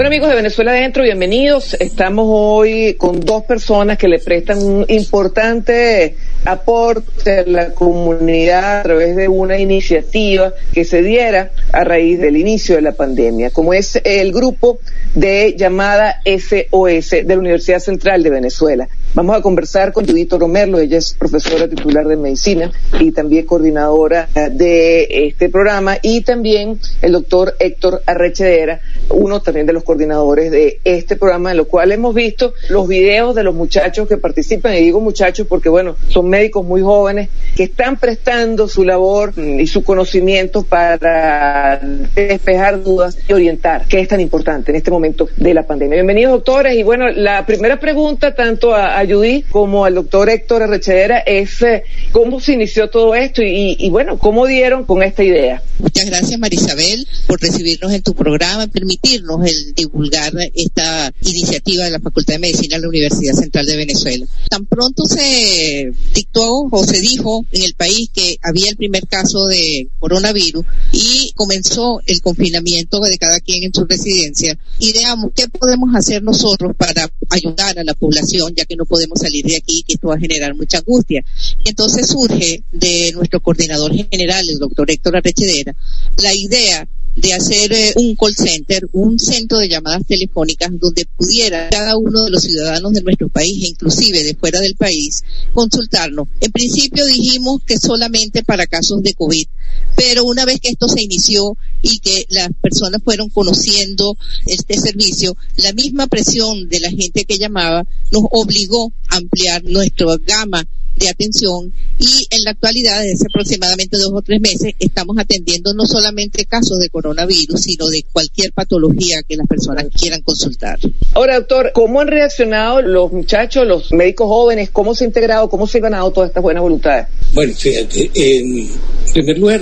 Bueno amigos de Venezuela Adentro, bienvenidos. Estamos hoy con dos personas que le prestan un importante aporte a la comunidad a través de una iniciativa que se diera a raíz del inicio de la pandemia, como es el grupo de llamada SOS de la Universidad Central de Venezuela. Vamos a conversar con Judito Romerlo, ella es profesora titular de medicina y también coordinadora de este programa, y también el doctor Héctor Arrechedera, uno también de los coordinadores de este programa, en lo cual hemos visto los videos de los muchachos que participan, y digo muchachos porque, bueno, son médicos muy jóvenes que están prestando su labor y su conocimiento para despejar dudas y orientar, que es tan importante en este momento de la pandemia. Bienvenidos, doctores, y bueno, la primera pregunta, tanto a a como al doctor Héctor Arrechedera es eh, cómo se inició todo esto y, y, bueno, cómo dieron con esta idea. Muchas gracias Marisabel por recibirnos en tu programa, permitirnos el divulgar esta iniciativa de la Facultad de Medicina de la Universidad Central de Venezuela. Tan pronto se dictó o se dijo en el país que había el primer caso de coronavirus y comenzó el confinamiento de cada quien en su residencia, ideamos qué podemos hacer nosotros para ayudar a la población, ya que no podemos salir de aquí, que esto va a generar mucha angustia. Entonces surge de nuestro coordinador general, el doctor Héctor Arrechedera, la idea de hacer eh, un call center, un centro de llamadas telefónicas donde pudiera cada uno de los ciudadanos de nuestro país, e inclusive de fuera del país, consultarnos. En principio dijimos que solamente para casos de COVID, pero una vez que esto se inició y que las personas fueron conociendo este servicio, la misma presión de la gente que llamaba nos obligó a ampliar nuestra gama de atención y en la actualidad, desde aproximadamente dos o tres meses, estamos atendiendo no solamente casos de coronavirus, sino de cualquier patología que las personas quieran consultar. Ahora, doctor, ¿cómo han reaccionado los muchachos, los médicos jóvenes? ¿Cómo se ha integrado, cómo se ha ganado todas estas buenas voluntades? Bueno, fíjate, en primer lugar,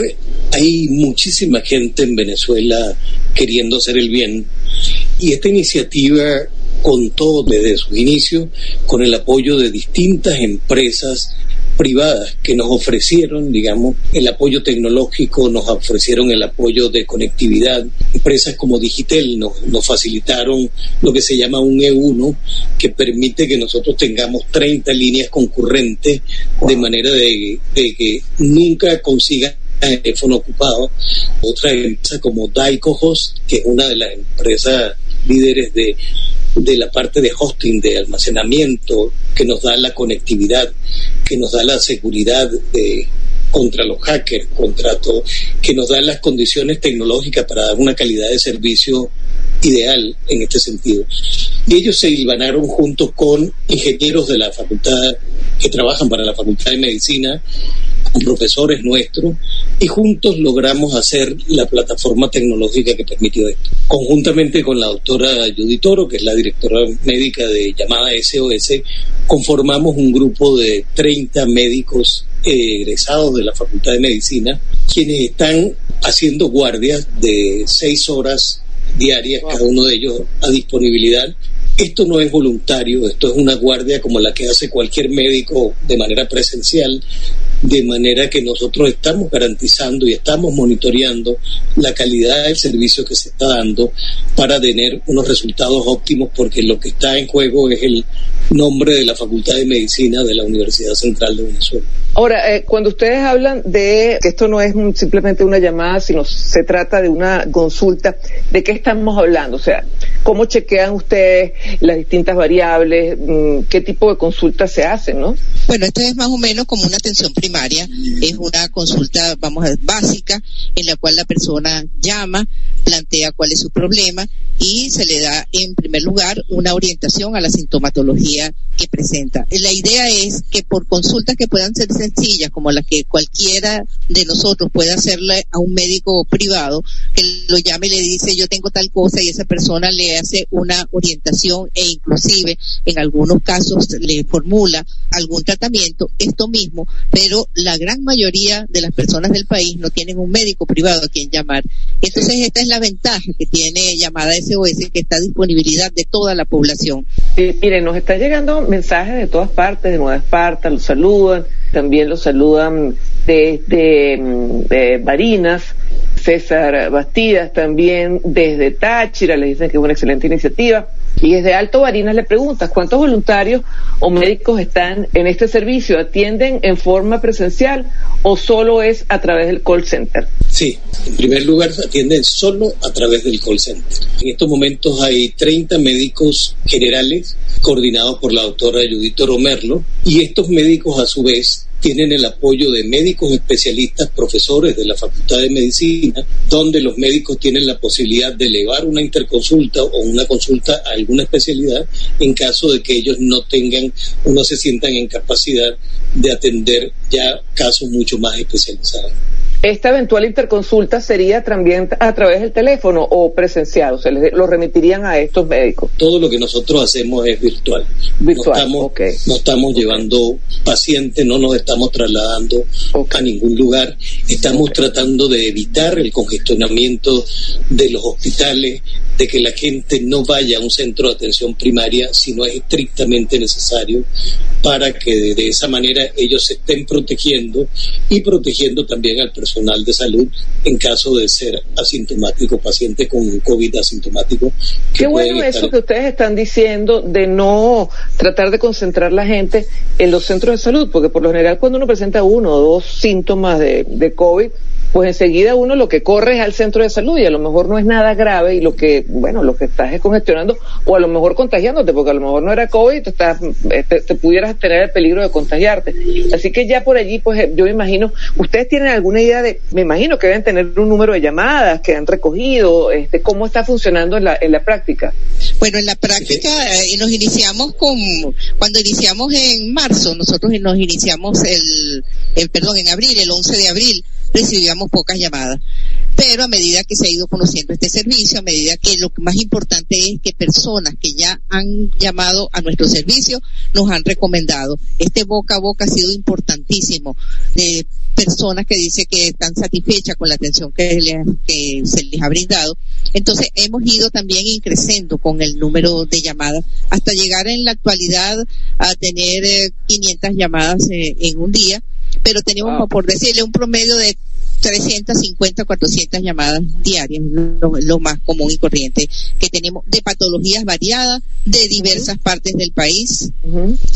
hay muchísima gente en Venezuela queriendo hacer el bien y esta iniciativa contó desde su inicio con el apoyo de distintas empresas privadas que nos ofrecieron, digamos, el apoyo tecnológico, nos ofrecieron el apoyo de conectividad. Empresas como Digitel nos, nos facilitaron lo que se llama un E1, que permite que nosotros tengamos 30 líneas concurrentes de manera de, de que nunca consigan teléfono ocupado. Otra empresa como Daico Host, que es una de las empresas líderes de de la parte de hosting, de almacenamiento, que nos da la conectividad, que nos da la seguridad de, contra los hackers, contra todo, que nos da las condiciones tecnológicas para dar una calidad de servicio ideal en este sentido. Y ellos se hilvanaron juntos con ingenieros de la facultad que trabajan para la Facultad de Medicina con profesores nuestros y juntos logramos hacer la plataforma tecnológica que permitió esto. Conjuntamente con la doctora Judy Toro, que es la directora médica de llamada SOS, conformamos un grupo de 30 médicos egresados de la Facultad de Medicina, quienes están haciendo guardias de seis horas diarias, cada uno de ellos a disponibilidad esto no es voluntario, esto es una guardia como la que hace cualquier médico de manera presencial, de manera que nosotros estamos garantizando y estamos monitoreando la calidad del servicio que se está dando para tener unos resultados óptimos, porque lo que está en juego es el nombre de la Facultad de Medicina de la Universidad Central de Venezuela. Ahora, eh, cuando ustedes hablan de que esto no es simplemente una llamada, sino se trata de una consulta, ¿de qué estamos hablando? O sea, ¿cómo chequean ustedes las distintas variables? Mm, ¿Qué tipo de consultas se hacen, no? Bueno, esto es más o menos como una atención primaria, es una consulta, vamos a básica, en la cual la persona llama, plantea cuál es su problema y se le da, en primer lugar, una orientación a la sintomatología que presenta. La idea es que por consultas que puedan ser sencillas, como las que cualquiera de nosotros puede hacerle a un médico privado, que lo llame y le dice yo tengo tal cosa y esa persona le hace una orientación e inclusive en algunos casos le formula algún tratamiento, esto mismo, pero la gran mayoría de las personas del país no tienen un médico privado a quien llamar. Entonces esta es la ventaja que tiene llamada SOS, que está a disponibilidad de toda la población. miren, nos está llegando mensajes de todas partes, de Nueva Esparta, los saludan, también los saludan desde de Barinas, César Bastidas también desde Táchira, le dicen que es una excelente iniciativa. Y desde Alto Barinas le preguntas, ¿cuántos voluntarios o médicos están en este servicio? ¿Atienden en forma presencial o solo es a través del call center? Sí, en primer lugar atienden solo a través del call center. En estos momentos hay 30 médicos generales coordinados por la doctora Judito Romerlo y estos médicos a su vez tienen el apoyo de médicos especialistas, profesores de la Facultad de Medicina, donde los médicos tienen la posibilidad de elevar una interconsulta o una consulta a alguna especialidad en caso de que ellos no tengan o no se sientan en capacidad de atender ya casos mucho más especializados esta eventual interconsulta sería también a través del teléfono o presencial, o sea, lo remitirían a estos médicos. Todo lo que nosotros hacemos es virtual. Virtual, no estamos, no estamos llevando pacientes, no nos estamos trasladando a ningún lugar, estamos tratando de evitar el congestionamiento de los hospitales, de que la gente no vaya a un centro de atención primaria si no es estrictamente necesario, para que de, esa manera ellos se estén protegiendo y protegiendo también al personal de salud en caso de ser asintomático, paciente con COVID asintomático. Qué bueno eso que ustedes están diciendo de no tratar de concentrar la gente en los centros de salud, porque por lo general cuando uno presenta uno o dos síntomas de, de COVID, pues enseguida uno lo que corre es al centro de salud y a lo mejor no es nada grave y lo que, bueno, lo que estás es congestionando o a lo mejor contagiándote, porque a lo mejor no era COVID y te, estás, eh, te, pudieras tener el peligro de contagiarte. Así que ya por allí, pues eh, yo me imagino, ustedes tienen alguna idea de, me imagino que deben tener un número de llamadas que han recogido, este, cómo está funcionando en la, en la práctica. Bueno, en la práctica eh, nos iniciamos con, cuando iniciamos en marzo, nosotros nos iniciamos el, el perdón, en abril, el 11 de abril, recibíamos pocas llamadas. Pero a medida que se ha ido conociendo este servicio, a medida que lo más importante es que personas que ya han llamado a nuestro servicio nos han recomendado. Este boca a boca ha sido importantísimo de personas que dicen que están satisfechas con la atención que, que se les ha brindado. Entonces hemos ido también increciendo con el número de llamadas hasta llegar en la actualidad a tener 500 eh, llamadas eh, en un día pero tenemos, por decirle, un promedio de 350, 400 llamadas diarias, lo, más común y corriente que tenemos, de patologías variadas, de diversas partes del país.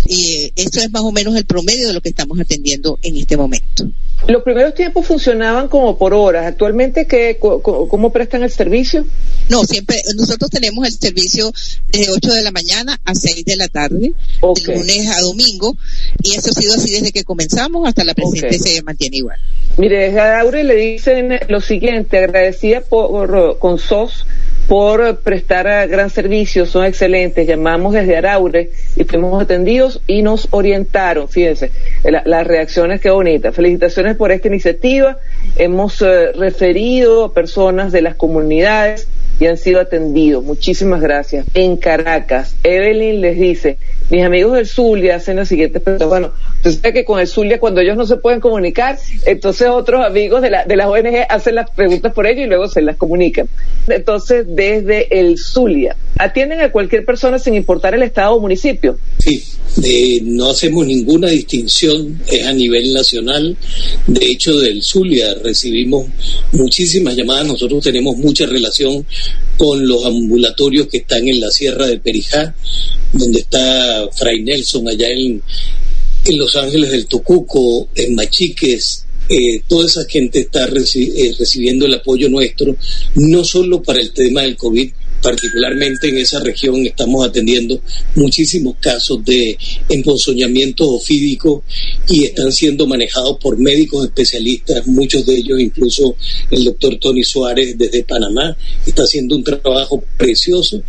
y esto es más o menos el promedio de lo que estamos atendiendo en este momento. Los primeros tiempos funcionaban como por horas. ¿Actualmente qué, cómo prestan el servicio? No, siempre, nosotros tenemos el servicio de 8 de la mañana a 6 de la tarde, de lunes a domingo, y eso ha sido así desde que comenzamos hasta la presente se mantiene igual. Mire, le dicen lo siguiente, agradecida por, con SOS por prestar gran servicio, son excelentes. Llamamos desde Araure y fuimos atendidos y nos orientaron. Fíjense, las reacciones, qué bonitas. Felicitaciones por esta iniciativa. Hemos eh, referido a personas de las comunidades y han sido atendidos. Muchísimas gracias. En Caracas, Evelyn les dice, mis amigos del Zulia hacen la siguiente pregunta. Bueno, usted sabe que con el Zulia cuando ellos no se pueden comunicar, entonces otros amigos de la, de las ONG hacen las preguntas por ellos y luego se las comunican. Entonces, desde el Zulia, ¿atienden a cualquier persona sin importar el estado o municipio? Sí, no hacemos ninguna distinción, es a nivel nacional. De hecho, del Zulia recibimos muchísimas llamadas, nosotros tenemos mucha relación con los ambulatorios que están en la Sierra de Perijá, donde está Fray Nelson, allá en, en Los Ángeles del Tucuco, en Machiques, eh, toda esa gente está eh, recibiendo el apoyo nuestro, no solo para el tema del COVID, particularmente en esa región estamos atendiendo muchísimos casos de emponzoñamiento ofídico y están siendo manejados por médicos especialistas, muchos de ellos incluso el doctor Tony Suárez desde Panamá está haciendo un trabajo precioso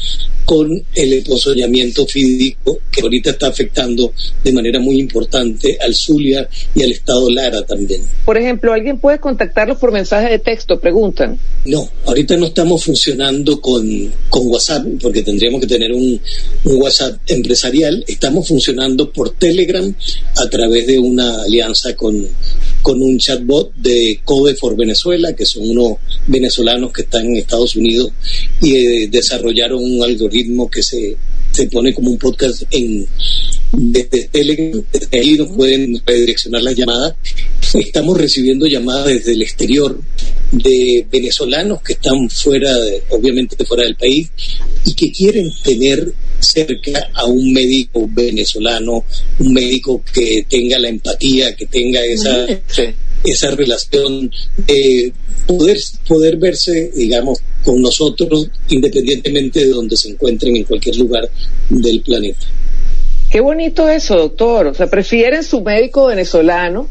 con el emponzoñamiento ofídico que ahorita está afectando de manera muy importante al Zulia y al estado Lara también. Por ejemplo, ¿alguien puede contactarlos por mensaje de texto? Preguntan. No, ahorita no estamos funcionando con, con WhatsApp porque tendríamos que tener un, WhatsApp empresarial. Estamos funcionando por Telegram a través de una alianza con, con un chatbot de Code for Venezuela, que son unos venezolanos que están en Estados Unidos y eh, desarrollaron un algoritmo que se, se pone como un podcast en desde Telegram, ahí nos pueden redireccionar las llamadas. Estamos recibiendo llamadas desde el exterior de venezolanos que están fuera, de, obviamente fuera del país, y que quieren tener cerca a un médico venezolano, un médico que tenga la empatía, que tenga esa, esa relación, de poder, poder verse, digamos, con nosotros independientemente de donde se encuentren en cualquier lugar del planeta. Qué bonito eso, doctor. O sea, prefieren su médico venezolano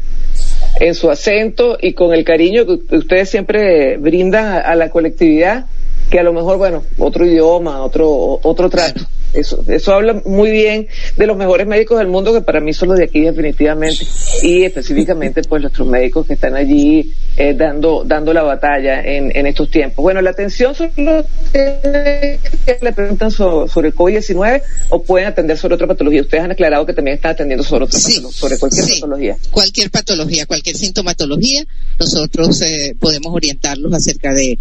en su acento y con el cariño que ustedes siempre brindan a, a la colectividad que a lo mejor, bueno, otro idioma, otro, otro trato. Eso, eso habla muy bien de los mejores médicos del mundo, que para mí son los de aquí definitivamente, y específicamente pues nuestros médicos que están allí eh, dando, dando la batalla en, en estos tiempos. Bueno, la atención sobre los que le preguntan so- sobre el COVID-19 o pueden atender sobre otra patología. Ustedes han aclarado que también están atendiendo sobre otra Sí, patolo- sobre cualquier sí. patología. Cualquier patología, cualquier sintomatología, nosotros eh, podemos orientarlos acerca de,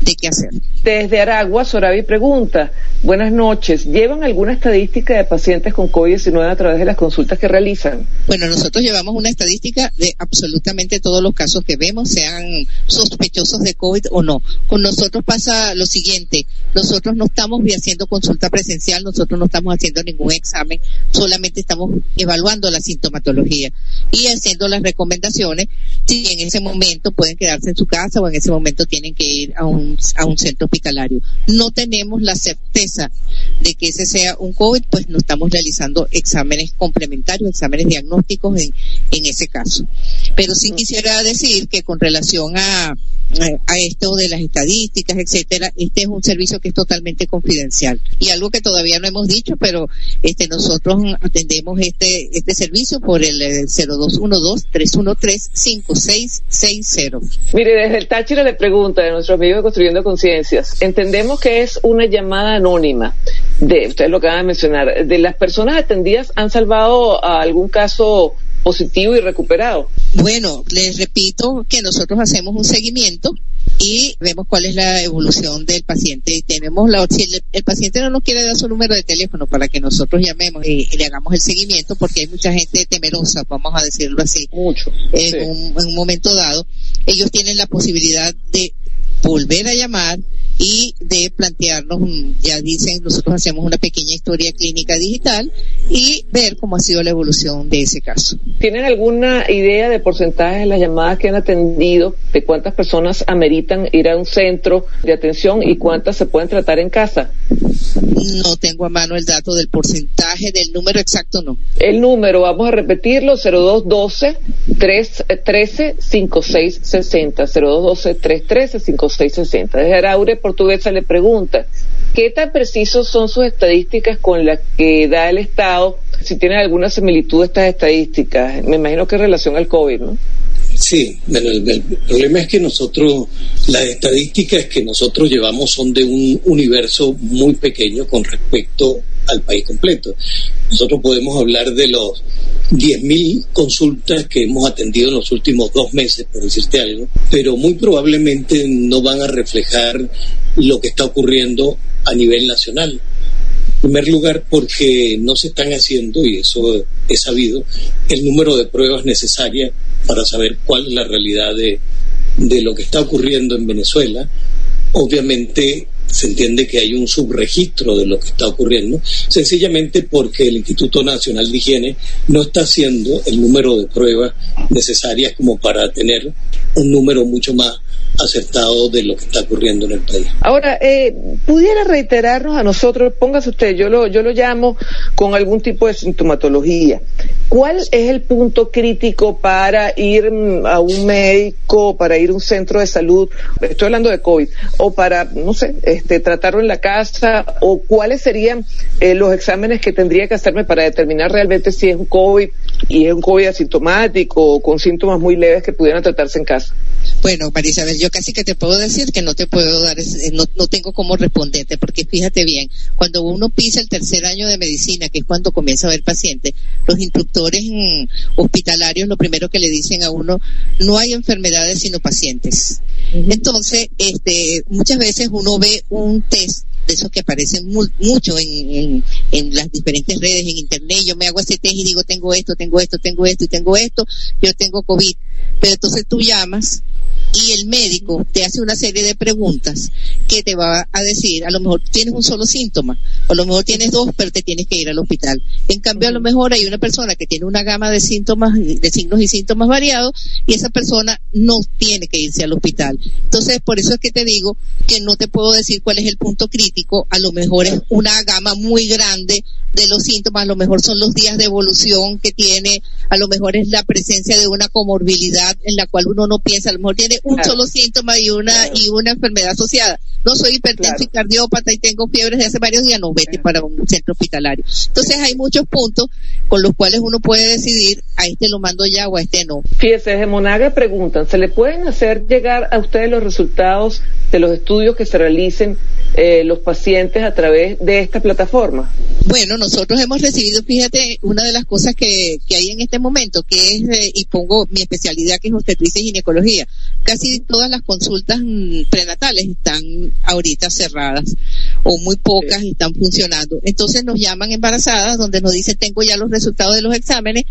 de qué hacer. Desde Aragua, Sorabi pregunta, buenas noches, ¿llevan alguna estadística de pacientes con COVID-19 a través de las consultas que realizan? Bueno, nosotros llevamos una estadística de absolutamente todos los casos que vemos, sean sospechosos de COVID o no. Con nosotros pasa lo siguiente, nosotros no estamos haciendo consulta presencial, nosotros no estamos haciendo ningún examen, solamente estamos evaluando la sintomatología y haciendo las recomendaciones si en ese momento pueden quedarse en su casa o en ese momento tienen que ir a un, a un centro hospitalario. No tenemos la certeza de que ese sea un COVID, pues no estamos realizando exámenes complementarios, exámenes diagnósticos en, en ese caso. Pero sí quisiera decir que con relación a, a esto de las estadísticas, etcétera, este es un servicio que es totalmente confidencial. Y algo que todavía no hemos dicho, pero este nosotros atendemos este este servicio por el eh, 0212-313-5660. Mire, desde el Táchira le pregunta de nuestros amigos de Construyendo Conciencias, entendemos que es una llamada anónima de, ustedes lo acaban de mencionar, de las personas atendidas han salvado a algún caso positivo y recuperado. Bueno, les repito que nosotros hacemos un seguimiento y vemos cuál es la evolución del paciente. Y tenemos la, si el, el paciente no nos quiere dar su número de teléfono para que nosotros llamemos y, y le hagamos el seguimiento, porque hay mucha gente temerosa, vamos a decirlo así, Mucho. en, Sí. un, en un momento dado, ellos tienen la posibilidad de volver a llamar y de plantearnos, ya dicen, nosotros hacemos una pequeña historia clínica digital y ver cómo ha sido la evolución de ese caso. ¿Tienen alguna idea de porcentaje de las llamadas que han atendido, de cuántas personas ameritan ir a un centro de atención y cuántas se pueden tratar en casa? No tengo a mano el dato del porcentaje, del número exacto no. El número, vamos a repetirlo, 0212-313-5660. 0212-313-5660. Desde Araure Portuguesa le pregunta, ¿qué tan precisos son sus estadísticas con las que da el Estado? Si tienen alguna similitud estas estadísticas. Me imagino que en relación al COVID, ¿no? Sí, el, el problema es que nosotros, las estadísticas que nosotros llevamos son de un universo muy pequeño con respecto al país completo. Nosotros podemos hablar de los 10.000 consultas que hemos atendido en los últimos dos meses, por decirte algo, pero muy probablemente no van a reflejar lo que está ocurriendo a nivel nacional. En primer lugar, porque no se están haciendo, y eso es sabido, el número de pruebas necesarias para saber cuál es la realidad de, de lo que está ocurriendo en Venezuela. Obviamente se entiende que hay un subregistro de lo que está ocurriendo, sencillamente porque el Instituto Nacional de Higiene no está haciendo el número de pruebas necesarias como para tener un número mucho más acertado de lo que está ocurriendo en el país. Ahora, eh, pudiera reiterarnos a nosotros, póngase usted, yo lo, yo lo llamo con algún tipo de sintomatología. ¿Cuál es el punto crítico para ir mm, a un médico, para ir a un centro de salud? Estoy hablando de COVID, o para, no sé, este, tratarlo en la casa, o cuáles serían eh, los exámenes que tendría que hacerme para determinar realmente si es un COVID y es un COVID asintomático o con síntomas muy leves que pudieran tratarse en casa. Bueno, Marisabel, yo casi que te puedo decir que no te puedo dar, no, no tengo cómo responderte, porque fíjate bien, cuando uno pisa el tercer año de medicina, que es cuando comienza a ver pacientes, los instructores hospitalarios lo primero que le dicen a uno, no hay enfermedades sino pacientes. Entonces, este, muchas veces uno ve un test de esos que aparecen mucho en, en, las diferentes redes, en internet. Yo me hago ese test y digo, tengo esto, tengo esto, tengo esto y tengo esto, yo tengo COVID. Pero entonces tú llamas y el médico te hace una serie de preguntas que te va a decir, a lo mejor tienes un solo síntoma, o a lo mejor tienes dos, pero te tienes que ir al hospital. En cambio, a lo mejor hay una persona que tiene una gama de síntomas, de signos y síntomas variados, y esa persona no tiene que irse al hospital. Entonces, por eso es que te digo que no te puedo decir cuál es el punto crítico, a lo mejor es una gama muy grande de los síntomas, a lo mejor son los días de evolución que tiene, a lo mejor es la presencia de una comorbilidad en la cual uno no piensa, a lo mejor tiene un solo síntoma y una y una enfermedad asociada. No soy hipertenso y cardiópata y tengo fiebres de hace varios días, no vete para un centro hospitalario. Entonces hay muchos puntos con los cuales uno puede decidir a este lo mando ya o a este no. Fíjese, de Monaga preguntan, ¿se le pueden hacer llegar a ustedes los resultados de los estudios que se realicen eh, los pacientes a través de esta plataforma? Bueno, nosotros hemos recibido, fíjate, una de las cosas que, que hay en este momento, que es, eh, y pongo mi especialidad que es obstetricia y ginecología, casi todas las consultas mm, prenatales están ahorita cerradas o muy pocas están funcionando. Entonces nos llaman embarazadas donde nos dicen tengo ya los resultados de los exámenes,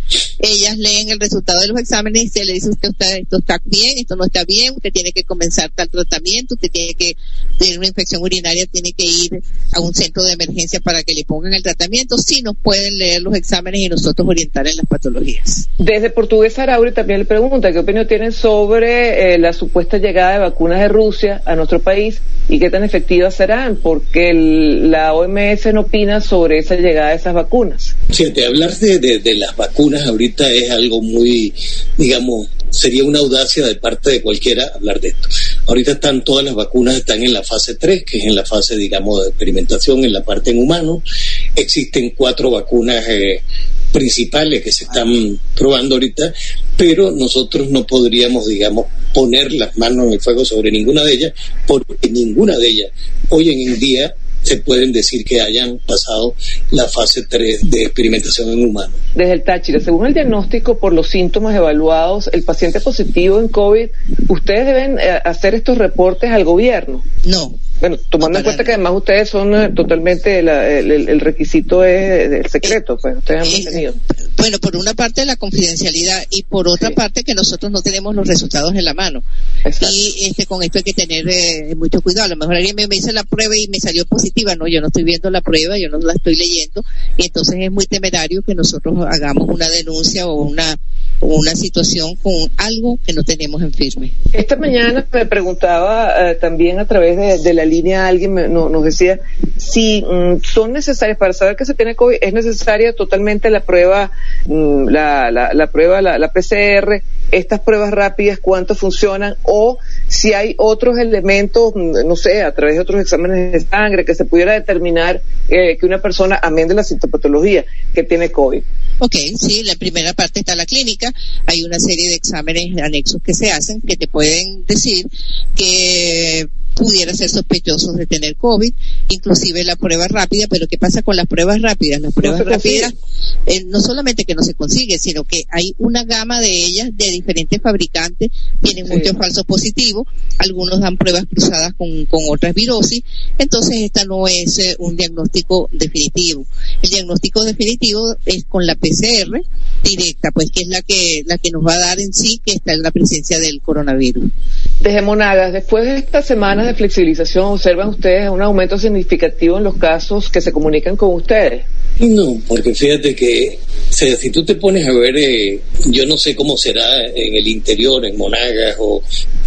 ellas leen el resultado de los exámenes y se le dice usted está, esto está bien, esto no está bien, usted tiene que comenzar tal tratamiento, usted tiene que tener una infección urinaria, tiene que ir a un centro de emergencia para que le pongan el tratamiento, si nos pueden leer los exámenes y nosotros orientar en las patologías. Desde Portugués Arauri también le pregunta qué opinión tienen sobre eh, la supuesta llegada de vacunas de Rusia a nuestro país y qué tan efectivas serán, porque la OMS no opina sobre esa llegada de esas vacunas. Fíjate, hablar de, de las vacunas ahorita es algo muy, digamos, sería una audacia de parte de cualquiera hablar de esto. Ahorita están todas las vacunas, están en la fase 3, que es en la fase, digamos, de experimentación en la parte en humanos. Existen cuatro vacunas eh, principales que se están probando ahorita, pero nosotros no podríamos, digamos, poner las manos en el fuego sobre ninguna de ellas, porque ninguna de ellas hoy en día se pueden decir que hayan pasado la fase 3 de experimentación en humanos. Desde el Táchira, según el diagnóstico por los síntomas evaluados, el paciente positivo en COVID, ¿ustedes deben eh, hacer estos reportes al gobierno? No, bueno, tomando en cuenta que además ustedes son eh, totalmente, el, requisito es el secreto, pues ustedes han mantenido. Bueno, por una parte la confidencialidad y por otra parte que nosotros no tenemos los resultados en la mano. Y este con esto hay que tener eh, mucho cuidado. A lo mejor alguien me, me hizo la prueba y me salió positiva. No, yo no estoy viendo la prueba, yo no la estoy leyendo. Y entonces es muy temerario que nosotros hagamos una denuncia o una una situación con algo que no tenemos en firme. Esta mañana me preguntaba eh, también a través de, la línea alguien nos decía si mm, son necesarias para saber que se tiene COVID es necesaria totalmente la prueba mm, la, la, la, prueba la, la PCR estas pruebas rápidas cuánto funcionan o si hay otros elementos, mm, no sé, a través de otros exámenes de sangre que se pudiera determinar eh, que una persona, amén de la sintomatología, que tiene COVID. Ok, sí, la primera parte está la clínica, hay una serie de exámenes anexos que se hacen que te pueden decir que pudiera ser sospechosos de tener COVID, inclusive la prueba rápida, pero ¿qué pasa con las pruebas rápidas? Las pruebas rápidas eh, no solamente que no se consigue, sino que hay una gama de ellas de diferentes fabricantes, tienen muchos falsos positivos, algunos dan pruebas cruzadas con, con otras virosis, entonces esta no es eh, un diagnóstico definitivo. El diagnóstico definitivo es con la PCR directa, pues que es la que, la que nos va a dar en sí que está en la presencia del coronavirus. Desde Monagas, después de esta semana de flexibilización, ¿observan ustedes un aumento significativo en los casos que se comunican con ustedes? No, porque fíjate que si tú te pones a ver, eh, yo no sé cómo será en el interior, en Monagas o,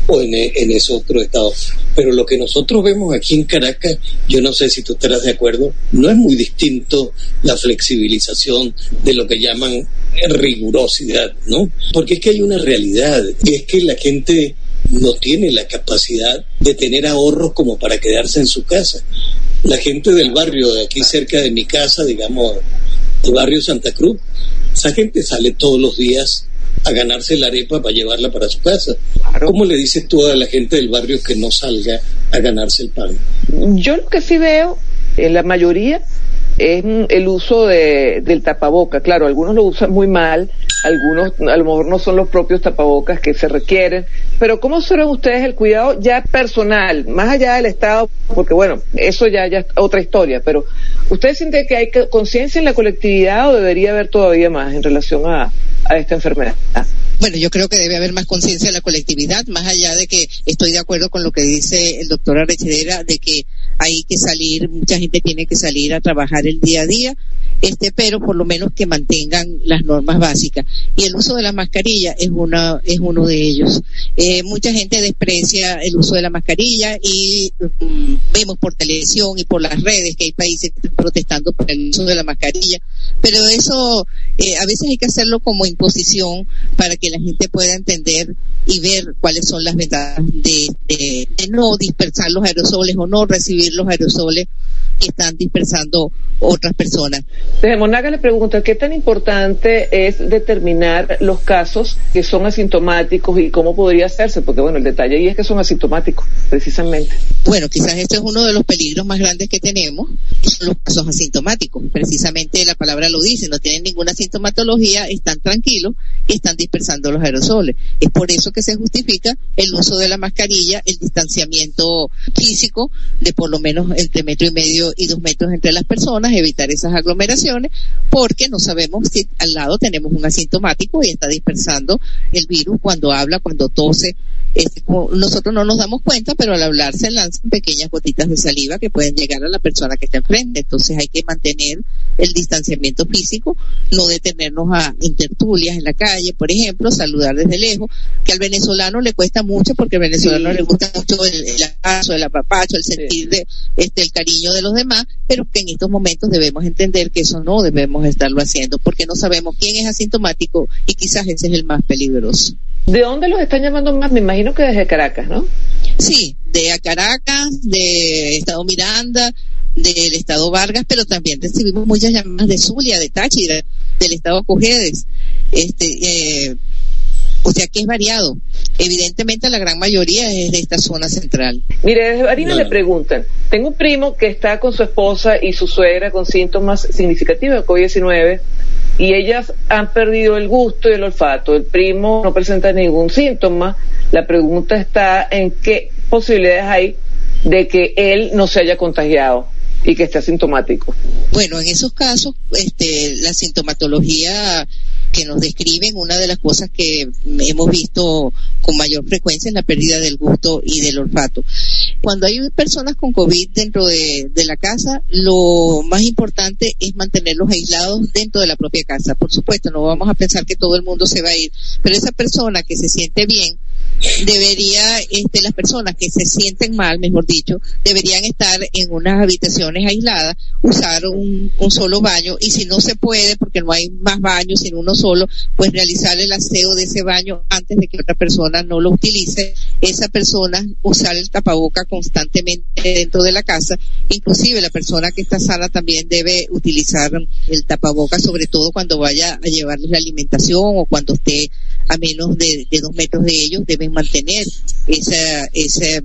o en, en ese otro estado, pero lo que nosotros vemos aquí en Caracas, yo no sé si tú estarás de acuerdo, no es muy distinto la flexibilización de lo que llaman rigurosidad, ¿no? Porque es que hay una realidad, y es que la gente no tiene la capacidad de tener ahorros como para quedarse en su casa. La gente del barrio de aquí cerca de mi casa, digamos, el barrio Santa Cruz, esa gente sale todos los días a ganarse la arepa para llevarla para su casa. ¿Cómo le dices tú a la gente del barrio que no salga a ganarse el pan? Yo lo que sí veo, en la mayoría, es el uso de, del tapaboca. Claro, algunos lo usan muy mal, algunos a lo mejor no son los propios tapabocas que se requieren, pero ¿cómo observan ustedes el cuidado ya personal, más allá del Estado? Porque bueno, eso ya, ya es otra historia, pero ¿ustedes sienten que hay conciencia en la colectividad o debería haber todavía más en relación a, a esta enfermedad? Bueno, yo creo que debe haber más conciencia en la colectividad, más allá de que estoy de acuerdo con lo que dice el doctor Arrechedera, de que hay que salir, mucha gente tiene que salir a trabajar el día a día, este, pero por lo menos que mantengan las normas básicas. Y el uso de la mascarilla es una, es uno de ellos. Eh, mucha gente desprecia el uso de la mascarilla y um, vemos por televisión y por las redes que hay países protestando por el uso de la mascarilla, pero eso eh, a veces hay que hacerlo como imposición para que la gente pueda entender y ver cuáles son las ventajas de, de, de no dispersar los aerosoles o no recibir los aerosoles que están dispersando otras personas. Desde Monaga le pregunta, ¿qué tan importante es determinar los casos que son asintomáticos y cómo podría hacerse? Porque bueno, el detalle ahí es que son asintomáticos, precisamente. Bueno, quizás este es uno de los peligros más grandes que tenemos, son los casos asintomáticos. Precisamente la palabra lo dice, no tienen ninguna sintomatología, están tranquilos y están dispersando los aerosoles. Es por eso que se justifica el uso de la mascarilla, el distanciamiento físico de por lo menos entre metro y medio y dos metros entre las personas, evitar esas aglomeraciones, porque no sabemos si al lado tenemos un asintomático y está dispersando el virus cuando habla, cuando tose. Este, nosotros no nos damos cuenta, pero al hablar se lanzan pequeñas gotitas de saliva que pueden llegar a la persona que está enfrente. Entonces hay que mantener el distanciamiento físico, no detenernos a intertulias en la calle, por ejemplo, saludar desde lejos, que al venezolano le cuesta mucho porque al venezolano sí. le gusta mucho el, el abrazo, el apapacho, el sentir sí. de, este, el cariño de los demás, pero que en estos momentos debemos entender que eso no debemos estarlo haciendo porque no sabemos quién es asintomático y quizás ese es el más peligroso. ¿De dónde los están llamando más? Me imagino que desde Caracas, ¿no? Sí, de Caracas, de Estado Miranda, del Estado Vargas, pero también recibimos muchas llamadas de Zulia, de Táchira, del Estado Cojedes. Este, eh, o sea que es variado. Evidentemente la gran mayoría es de esta zona central. Mire, desde Barinas no. le preguntan, tengo un primo que está con su esposa y su suegra con síntomas significativos de COVID-19 y ellas han perdido el gusto y el olfato. El primo no presenta ningún síntoma. La pregunta está en qué posibilidades hay de que él no se haya contagiado y que esté asintomático. Bueno, en esos casos, este, la sintomatología que nos describen, una de las cosas que hemos visto con mayor frecuencia es la pérdida del gusto y del olfato. Cuando hay personas con COVID dentro de, de la casa, lo más importante es mantenerlos aislados dentro de la propia casa. Por supuesto, no vamos a pensar que todo el mundo se va a ir, pero esa persona que se siente bien, debería, este, las personas que se sienten mal, mejor dicho, deberían estar en unas habitaciones aisladas, usar un, solo baño y si no se puede, porque no hay más baños, sino uno solo, pues realizar el aseo de ese baño antes de que otra persona no lo utilice. Esa persona usar el tapaboca constantemente dentro de la casa. Inclusive la persona que está sana también debe utilizar el tapaboca, sobre todo cuando vaya a llevarles la alimentación o cuando esté a menos de dos metros de ellos, deben mantener esa, ese,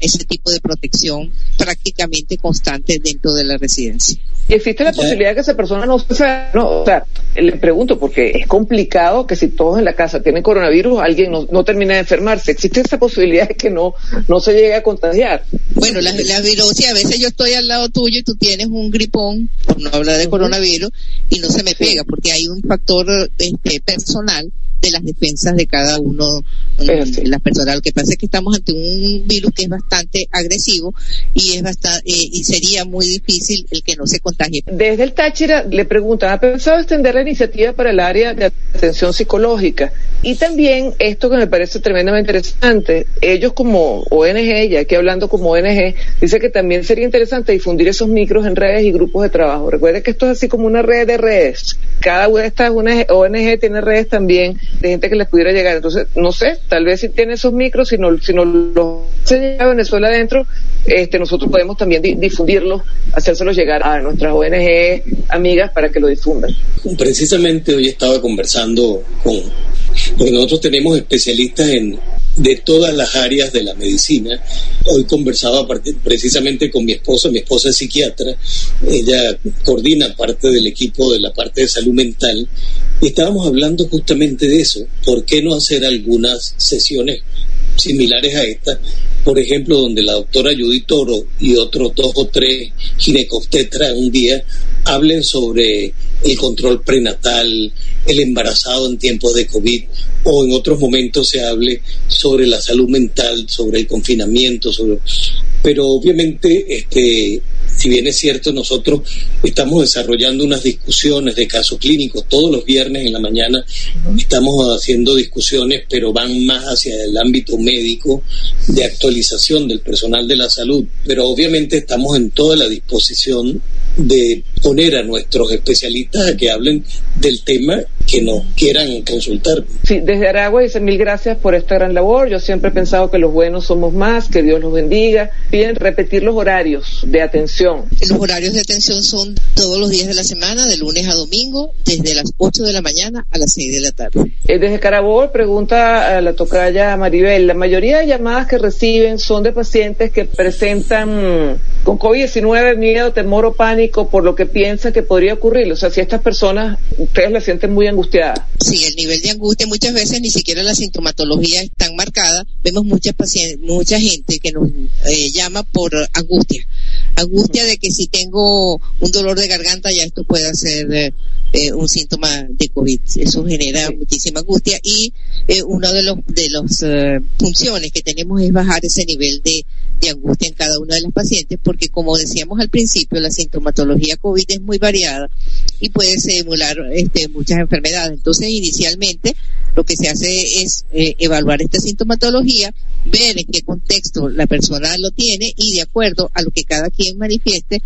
ese tipo de protección prácticamente constante dentro de la residencia. ¿Y existe la posibilidad de que esa persona no se no, o sea, le pregunto porque es complicado que si todos en la casa tienen coronavirus, alguien no, no termina de enfermarse. ¿Existe esa posibilidad de que no, no se llegue a contagiar? Bueno, la, la virosis, a veces yo estoy al lado tuyo y tú tienes un gripón, por no hablar de uh -huh. coronavirus, y no se me pega porque hay un factor este, personal de las defensas de cada uno de las personas. Lo que pasa es que estamos ante un virus que es bastante agresivo y es bastante, eh, y sería muy difícil el que no se contagie. Desde el Táchira le preguntan, ¿ha pensado extender la iniciativa para el área de atención psicológica? Y también esto que me parece tremendamente interesante, ellos como ONG, ya que hablando como ONG, dice que también sería interesante difundir esos micros en redes y grupos de trabajo. Recuerde que esto es así como una red de redes. Cada una de estas ONG tiene redes también de gente que les pudiera llegar. Entonces, no sé, tal vez si tiene esos micros, si no, si no los se a Venezuela adentro, este, nosotros podemos también difundirlos, hacérselos llegar a nuestras ONG amigas para que lo difundan. Precisamente hoy estaba conversando con, porque nosotros tenemos especialistas en de todas las áreas de la medicina. Hoy conversaba precisamente con mi esposa, mi esposa es psiquiatra, ella coordina parte del equipo de la parte de salud mental y estábamos hablando justamente de eso, ¿por qué no hacer algunas sesiones similares a esta? Por ejemplo, donde la doctora Judy Toro y otros dos o tres ginecobstetras un día hablen sobre el control prenatal, el embarazado en tiempos de COVID, o en otros momentos se hable sobre la salud mental, sobre el confinamiento, sobre... pero obviamente este si bien es cierto, nosotros estamos desarrollando unas discusiones de casos clínicos todos los viernes en la mañana, estamos haciendo discusiones, pero van más hacia el ámbito médico de actualización del personal de la salud, pero obviamente estamos en toda la disposición de poner a nuestros especialistas a que hablen del tema que nos quieran consultar. Sí, desde Aragua dicen mil gracias por esta gran labor. Yo siempre he pensado que los buenos somos más, que Dios los bendiga. Piden repetir los horarios de atención. Los horarios de atención son todos los días de la semana, de lunes a domingo, desde las 8 de la mañana a las 6 de la tarde. Eh, desde Carabol pregunta a la tocaya Maribel, la mayoría de llamadas que reciben son de pacientes que presentan con COVID-19 miedo, temor o pánico por lo que piensa que podría ocurrir. O sea, si estas personas, ustedes la sienten muy angustiada. Sí, el nivel de angustia muchas veces ni siquiera la sintomatología es tan marcada. Vemos mucha pacientes, mucha gente que nos eh, llama por angustia. Angustia de que si tengo un dolor de garganta ya esto puede ser eh, eh, un síntoma de COVID. Eso genera muchísima angustia y una de los de las funciones que tenemos es bajar ese nivel de, de angustia en cada una de las pacientes porque como decíamos al principio, la sintomatología COVID es muy variada y puede simular este, muchas enfermedades. Entonces, inicialmente, lo que se hace es eh, evaluar esta sintomatología, ver en qué contexto la persona lo tiene y de acuerdo a lo que cada quien manifieste,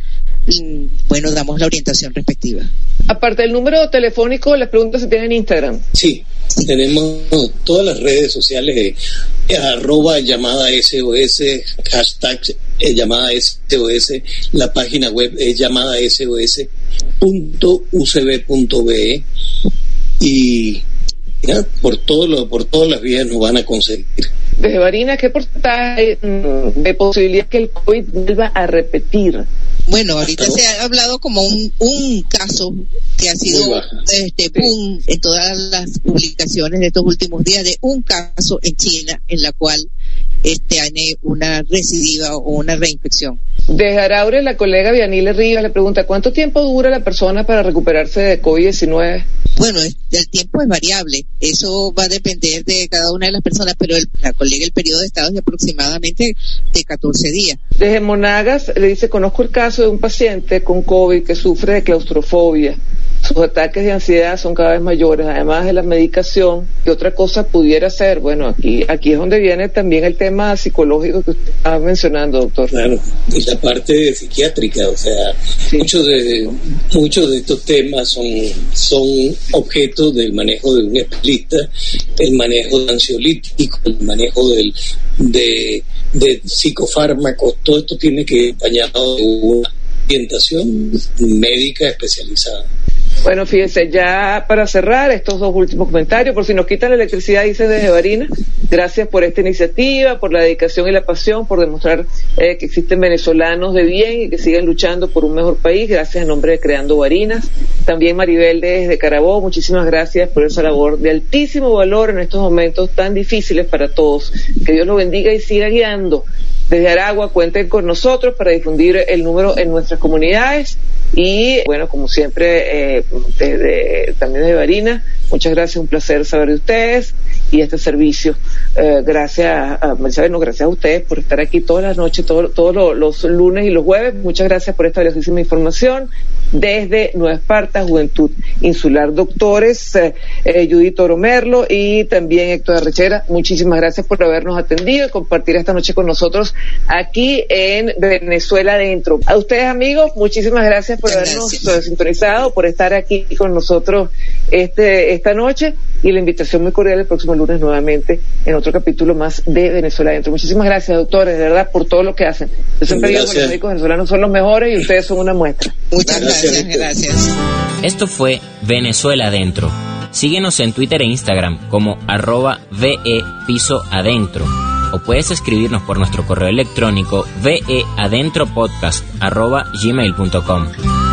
mm, bueno, damos la orientación respectiva. Aparte del número telefónico, las preguntas se tienen en Instagram. Sí, tenemos todas las redes sociales de arroba llamada SOS, hashtag eh, llamada SOS, la página web es llamada SOS.ucb.be y ya, por, todo lo, por todas las vías nos van a conseguir. Desde Barina, ¿qué porcentaje mm, de posibilidad que el COVID vuelva a repetir? Bueno, ahorita se ha hablado como un, un caso que ha sido este boom en todas las publicaciones de estos últimos días de un caso en China en la cual este tiene una recidiva o una reinfección. Desde Araure, la colega Vianile Rivas le pregunta, ¿cuánto tiempo dura la persona para recuperarse de COVID-19? Bueno, el tiempo es variable. Eso va a depender de cada una de las personas, pero el, la colega, el periodo de estado es de aproximadamente de 14 días. Desde Monagas le dice, conozco el caso de un paciente con COVID que sufre de claustrofobia. Sus ataques de ansiedad son cada vez mayores, además de la medicación. ¿Qué otra cosa pudiera ser? Bueno, aquí, aquí es donde viene también el tema psicológico que usted estaba mencionando, doctor. Claro, y la parte psiquiátrica, o sea, muchos de muchos de estos temas son son objeto del manejo de un especialista, el manejo de ansiolítico, el manejo del, de, de psicofármacos, todo esto tiene que ir acompañado de una orientación médica especializada. Bueno, fíjense, ya para cerrar estos dos últimos comentarios, por si nos quitan la electricidad, dice desde Barina, gracias por esta iniciativa, por la dedicación y la pasión, por demostrar eh, que existen venezolanos de bien y que siguen luchando por un mejor país, gracias en nombre de Creando Barinas. También Maribel desde Carabó, muchísimas gracias por esa labor de altísimo valor en estos momentos tan difíciles para todos. Que Dios lo bendiga y siga guiando. Desde Aragua cuenten con nosotros para difundir el número en nuestras comunidades. Y bueno, como siempre, eh, desde, también desde Barina, Muchas gracias, un placer saber de ustedes y este servicio. Eh, gracias a Marisabel, no, gracias a ustedes por estar aquí todas las noches, todo- todos lo- los lunes y los jueves. Muchas gracias por esta valiosísima información desde Nueva Esparta, Juventud Insular. Doctores, eh, eh, Judith Oro Merlo y también Héctor Arrechera, muchísimas gracias por habernos atendido y compartir esta noche con nosotros aquí en Venezuela Adentro. A ustedes, amigos, muchísimas gracias por habernos gracias. sintonizado, por estar aquí con nosotros este, esta noche y la invitación muy cordial el próximo lunes nuevamente en otro capítulo más de Venezuela Adentro. Muchísimas gracias, doctores, de verdad, por todo lo que hacen. Yo siempre digo que los médicos venezolanos son los mejores y ustedes son una muestra. Muchas Gracias, gracias. Esto fue Venezuela Adentro. Síguenos en Twitter e Instagram como arroba VE Piso Adentro. O puedes escribirnos por nuestro correo electrónico veadentropodcast arroba gmail.com.